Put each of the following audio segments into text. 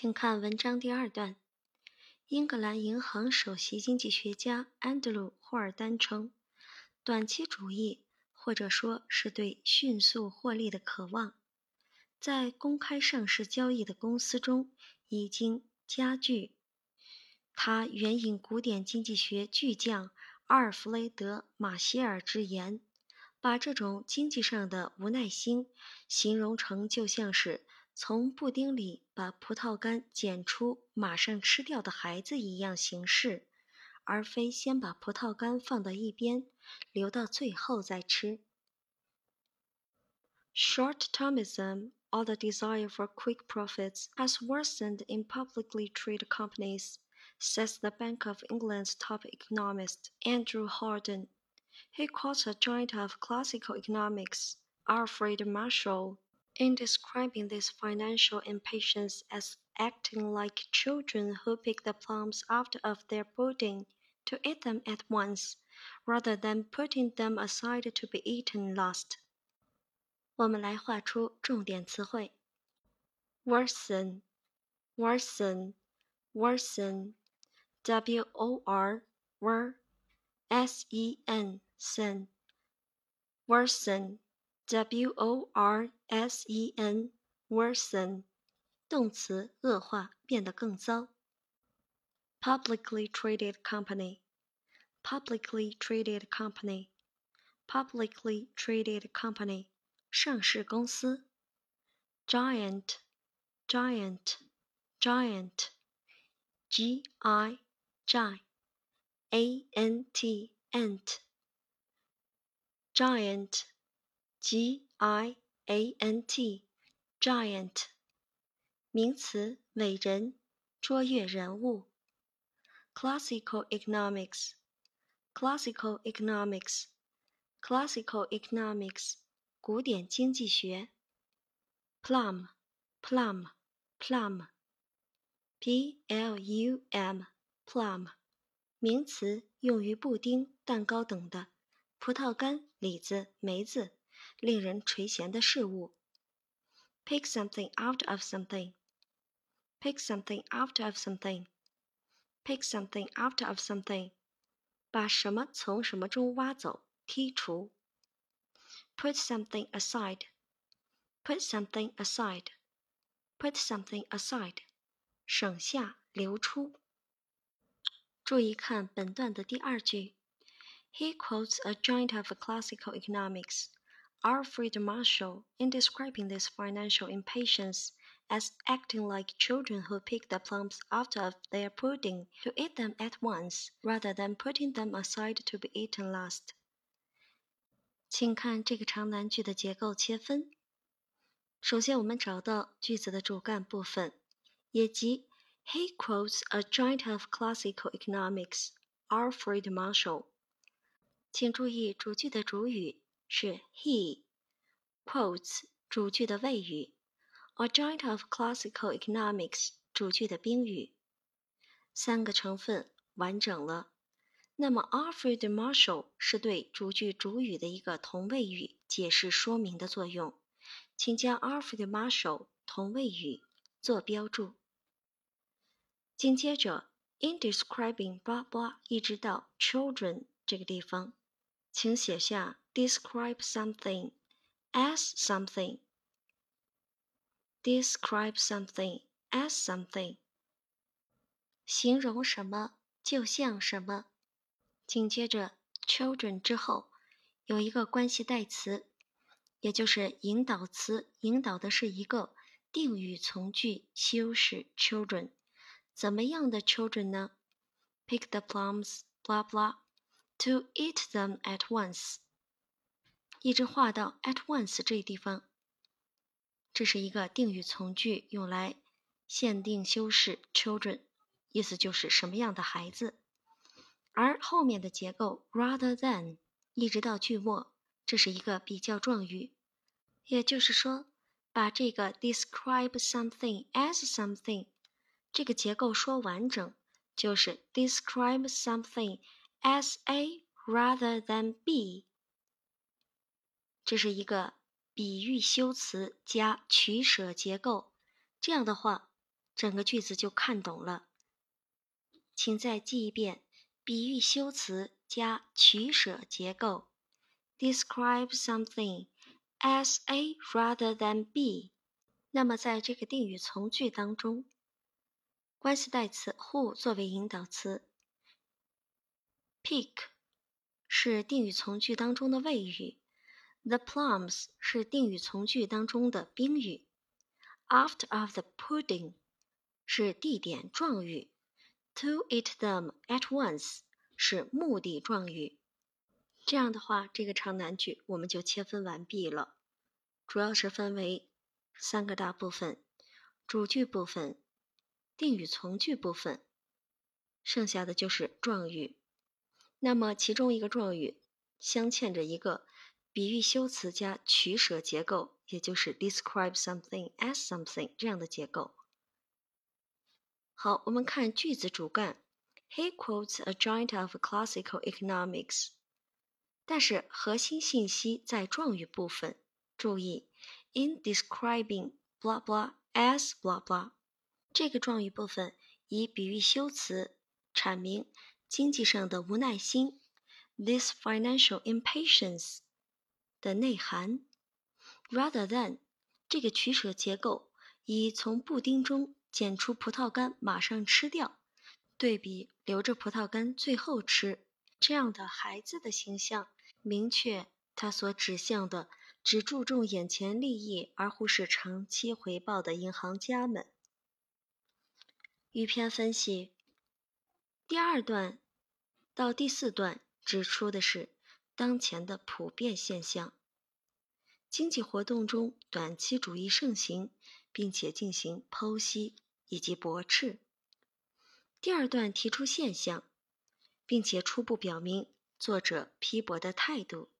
请看文章第二段。英格兰银行首席经济学家安德鲁·霍尔丹称，短期主义，或者说是对迅速获利的渴望，在公开上市交易的公司中已经加剧。他援引古典经济学巨匠阿尔弗雷德·马歇尔之言，把这种经济上的无耐心形容成就像是。从布丁里把葡萄干捡出，马上吃掉的孩子一样行事，而非先把葡萄干放到一边，留到最后再吃。Short-termism, or the desire for quick profits, has worsened in publicly traded companies, says the Bank of England's top economist Andrew Horden. He quotes a giant of classical economics, Alfred Marshall, in describing this financial impatience as acting like children who pick the plums out of their pudding to eat them at once, rather than putting them aside to be eaten last. 我们来画出重点词汇：worsen, worsen, worsen, w o r w s e n sen, worsen. W O R S E N，worsen，动词，恶化，变得更糟。Publicly traded company，publicly traded company，publicly traded company，上市公司。Giant，giant，giant，G I G，A N T，ant，giant。 G I A N T，giant，名词，伟人，卓越人物。Classical economics，classical economics，classical economics，古典经济学。Plum，plum，plum，P L U M，plum，名词，用于布丁、蛋糕等的。葡萄干、李子、梅子。令人垂涎的事物。Pick something out of something. Pick something out of something. Pick something out of something. 把什么从什么中挖走、剔除。Put something aside. Put something aside. Put something aside. 省下、留出。注意看本段的第二句。He quotes a giant of classical economics. Alfred Marshall in describing this financial impatience as acting like children who pick the plums out of their pudding to eat them at once, rather than putting them aside to be eaten last. 请看这个长难句的结构切分。首先，我们找到句子的主干部分，也即 He quotes a giant of classical economics, Alfred Marshall。请注意主句的主语 是 he quotes 主句的谓语，a giant of classical economics 主句的宾语，三个成分完整了。那么 Alfred Marshall 是对主句主语的一个同位语解释说明的作用，请将 Alfred Marshall 同位语做标注。紧接着，in describing 爸爸一直到 children 这个地方，请写下。Describe something as something. Describe something as something. 形容什么就像什么。紧接着 children 之后有一个关系代词，也就是引导词，引导的是一个定语从句修饰 children。怎么样的 children 呢？Pick the plums, blah blah, to eat them at once. 一直画到 at once 这地方，这是一个定语从句，用来限定修饰 children，意思就是什么样的孩子。而后面的结构 rather than 一直到句末，这是一个比较状语，也就是说，把这个 describe something as something 这个结构说完整，就是 describe something as A rather than B。这是一个比喻修辞加取舍结构，这样的话，整个句子就看懂了。请再记一遍比喻修辞加取舍结构：describe something as A rather than B。那么在这个定语从句当中，关系代词 who 作为引导词，pick 是定语从句当中的谓语，the plums 是定语从句当中的宾语，after of the pudding 是地点状语。To eat them at once 是目的状语。这样的话，这个长难句我们就切分完毕了。主要是分为三个大部分：主句部分、定语从句部分，剩下的就是状语。那么其中一个状语镶嵌着一个比喻修辞加取舍结构，也就是 describe something as something 这样的结构。好，我们看句子主干，He quotes a joint of classical economics。但是核心信息在状语部分。注意，in describing blah blah as blah blah，这个状语部分以比喻修辞阐明经济上的无奈心，this financial impatience 的内涵，rather than 这个取舍结构以从布丁中。捡出葡萄干，马上吃掉，对比留着葡萄干最后吃，这样的孩子的形象，明确他所指向的只注重眼前利益而忽视长期回报的银行家们。语篇分析，第二段到第四段指出的是当前的普遍现象：经济活动中短期主义盛行。并且进行剖析以及驳斥。第二段提出现象，并且初步表明作者批驳的态度。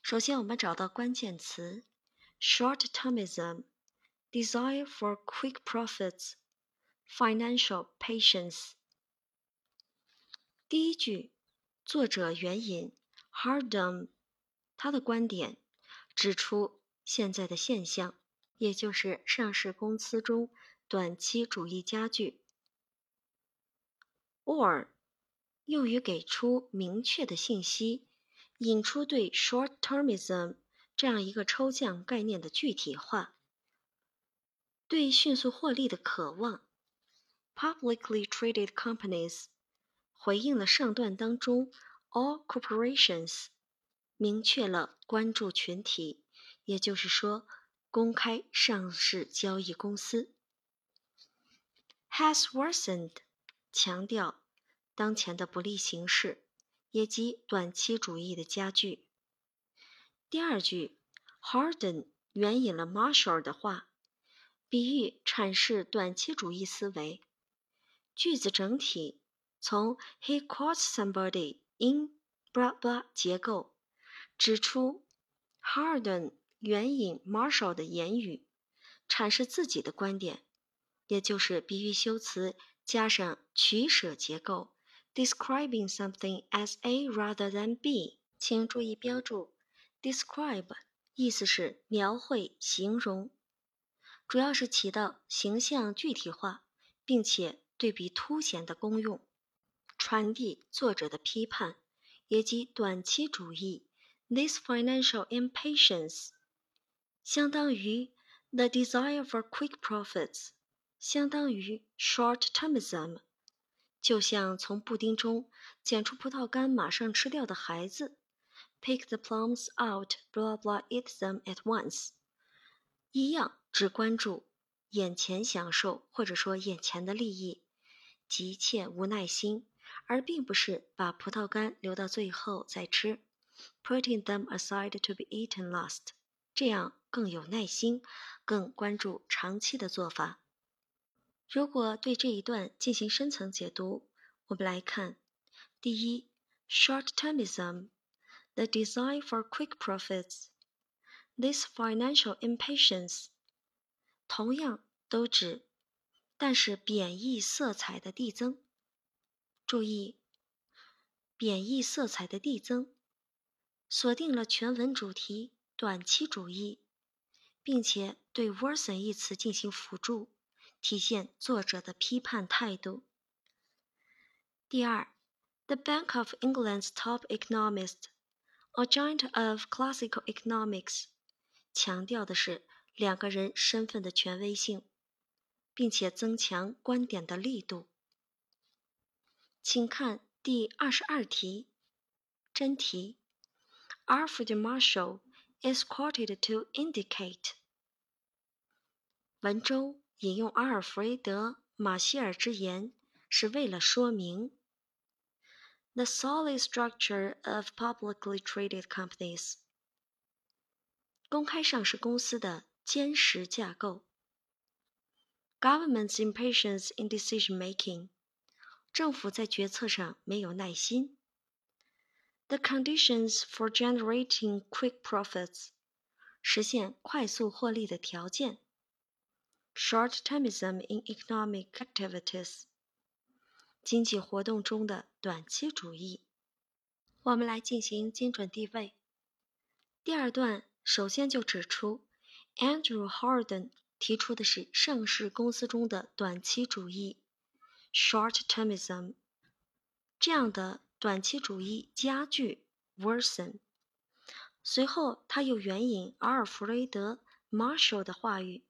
首先，我们找到关键词：short-termism、desire for quick profits、financial patience。第一句，作者援引 Hardam 他的观点，指出现在的现象。也就是上市公司中短期主义加剧，or 用于给出明确的信息，引出对 short-termism 这样一个抽象概念的具体化，对迅速获利的渴望，publicly traded companies 回应了上段当中 all corporations，明确了关注群体，也就是说。公开上市交易公司 has worsened，强调当前的不利形势，以及短期主义的加剧。第二句，Harden 援引了 Marshall 的话，比喻阐释短期主义思维。句子整体从 He quotes somebody in blah blah 结构，指出 Harden。援引 Marshall 的言语，阐释自己的观点，也就是比喻修辞加上取舍结构，describing something as A rather than B。请注意标注，describe 意思是描绘、形容，主要是起到形象具体化并且对比凸显的功用，传递作者的批判，以及短期主义，this financial impatience。相当于 the desire for quick profits，相当于 short-termism，就像从布丁中捡出葡萄干马上吃掉的孩子，pick the plums out，blah blah eat them at once，一样只关注眼前享受或者说眼前的利益，急切无耐心，而并不是把葡萄干留到最后再吃，putting them aside to be eaten last。这样更有耐心，更关注长期的做法。如果对这一段进行深层解读，我们来看：第一，short-termism，the desire for quick profits，this financial impatience，同样都指，但是贬义色彩的递增。注意，贬义色彩的递增，锁定了全文主题。短期主义，并且对 worsen 一词进行辅助，体现作者的批判态度。第二，The Bank of England's top economist, a giant of classical economics，强调的是两个人身份的权威性，并且增强观点的力度。请看第二十二题，真题。Alfred Marshall is quoted to indicate。文中引用阿尔弗雷德·马歇尔之言，是为了说明 the solid structure of publicly traded companies。公开上市公司的坚实架构。Government's impatience in decision making。 政府在决策上没有耐心。The conditions for generating quick profits，实现快速获利的条件。Short-termism in economic activities，经济活动中的短期主义。我们来进行精准定位。第二段首先就指出，Andrew Harden 提出的是上市公司中的短期主义。short-termism，这样的短期主义加剧 worsen。随后，他又援引阿尔弗雷德· Marshall 的话语，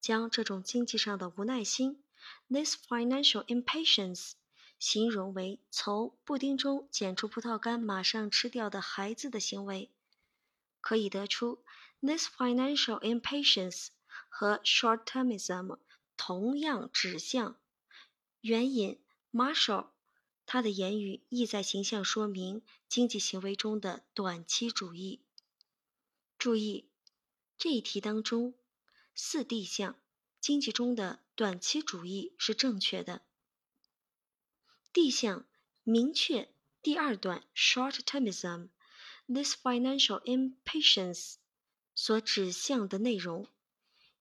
将这种经济上的无耐心 （this financial impatience） 形容为从布丁中捡出葡萄干马上吃掉的孩子的行为。可以得出，this financial impatience 和 short-termism 同样指向。援引 Marshall，他的言语意在形象说明经济行为中的短期主义。注意，这一题当中四 D 项经济中的短期主义是正确的。D 项明确第二段 short-termism，this financial impatience 所指向的内容，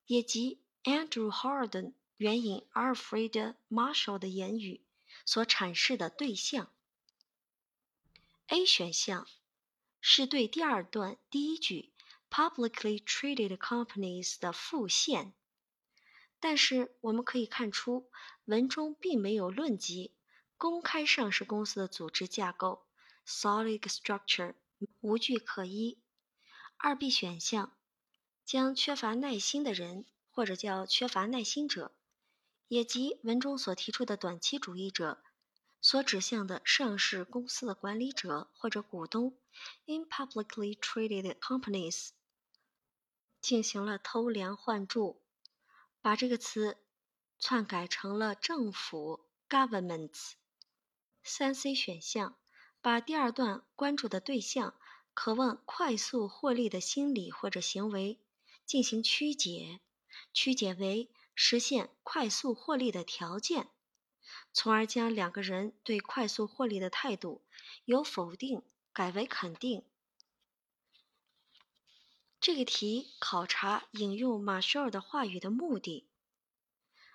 也即 Andrew Harden。援引阿尔弗雷德·马绍的言语所阐释的对象。A 选项是对第二段第一句 “publicly traded companies” 的复现，但是我们可以看出文中并没有论及公开上市公司的组织架构 （solid structure），无据可依。二 B 选项将缺乏耐心的人，或者叫缺乏耐心者。也即文中所提出的短期主义者所指向的上市公司的管理者或者股东，in publicly traded companies，进行了偷梁换柱，把这个词篡改成了政府 governments。三 C 选项把第二段关注的对象渴望快速获利的心理或者行为进行曲解，曲解为。实现快速获利的条件，从而将两个人对快速获利的态度由否定改为肯定。这个题考察引用马歇尔的话语的目的，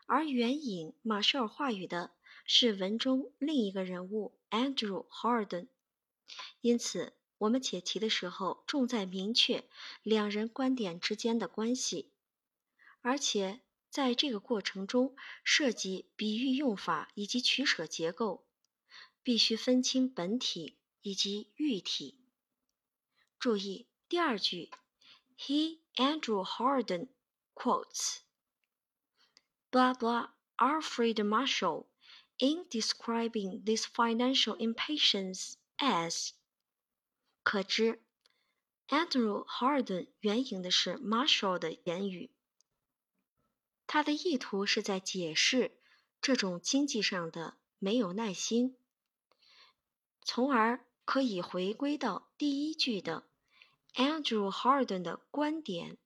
而援引马歇尔话语的是文中另一个人物 Andrew Harden，因此我们解题的时候重在明确两人观点之间的关系，而且。在这个过程中，涉及比喻用法以及取舍结构，必须分清本体以及喻体。注意第二句，He Andrew Harden quotes blah blah Alfred Marshall in describing this financial impatience as。可知，Andrew Harden 援引的是 Marshall 的言语。 他的意图是在解释这种经济上的没有耐心，从而可以回归到第一句的 Andrew Harden 的观点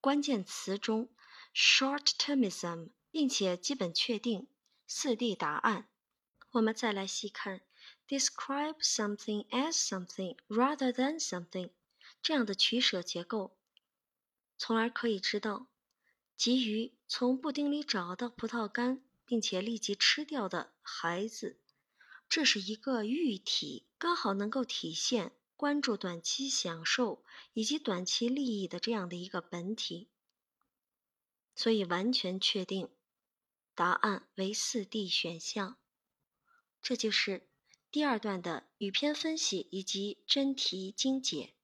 关键词中 short-termism，并且基本确定四 D 答案。我们再来细看 describe something as something rather than something 这样的取舍结构，从而可以知道。急于从布丁里找到葡萄干，并且立即吃掉的孩子，这是一个喻体，刚好能够体现关注短期享受以及短期利益的这样的一个本体。所以，完全确定答案为四 D 选项。这就是第二段的语篇分析以及真题精解。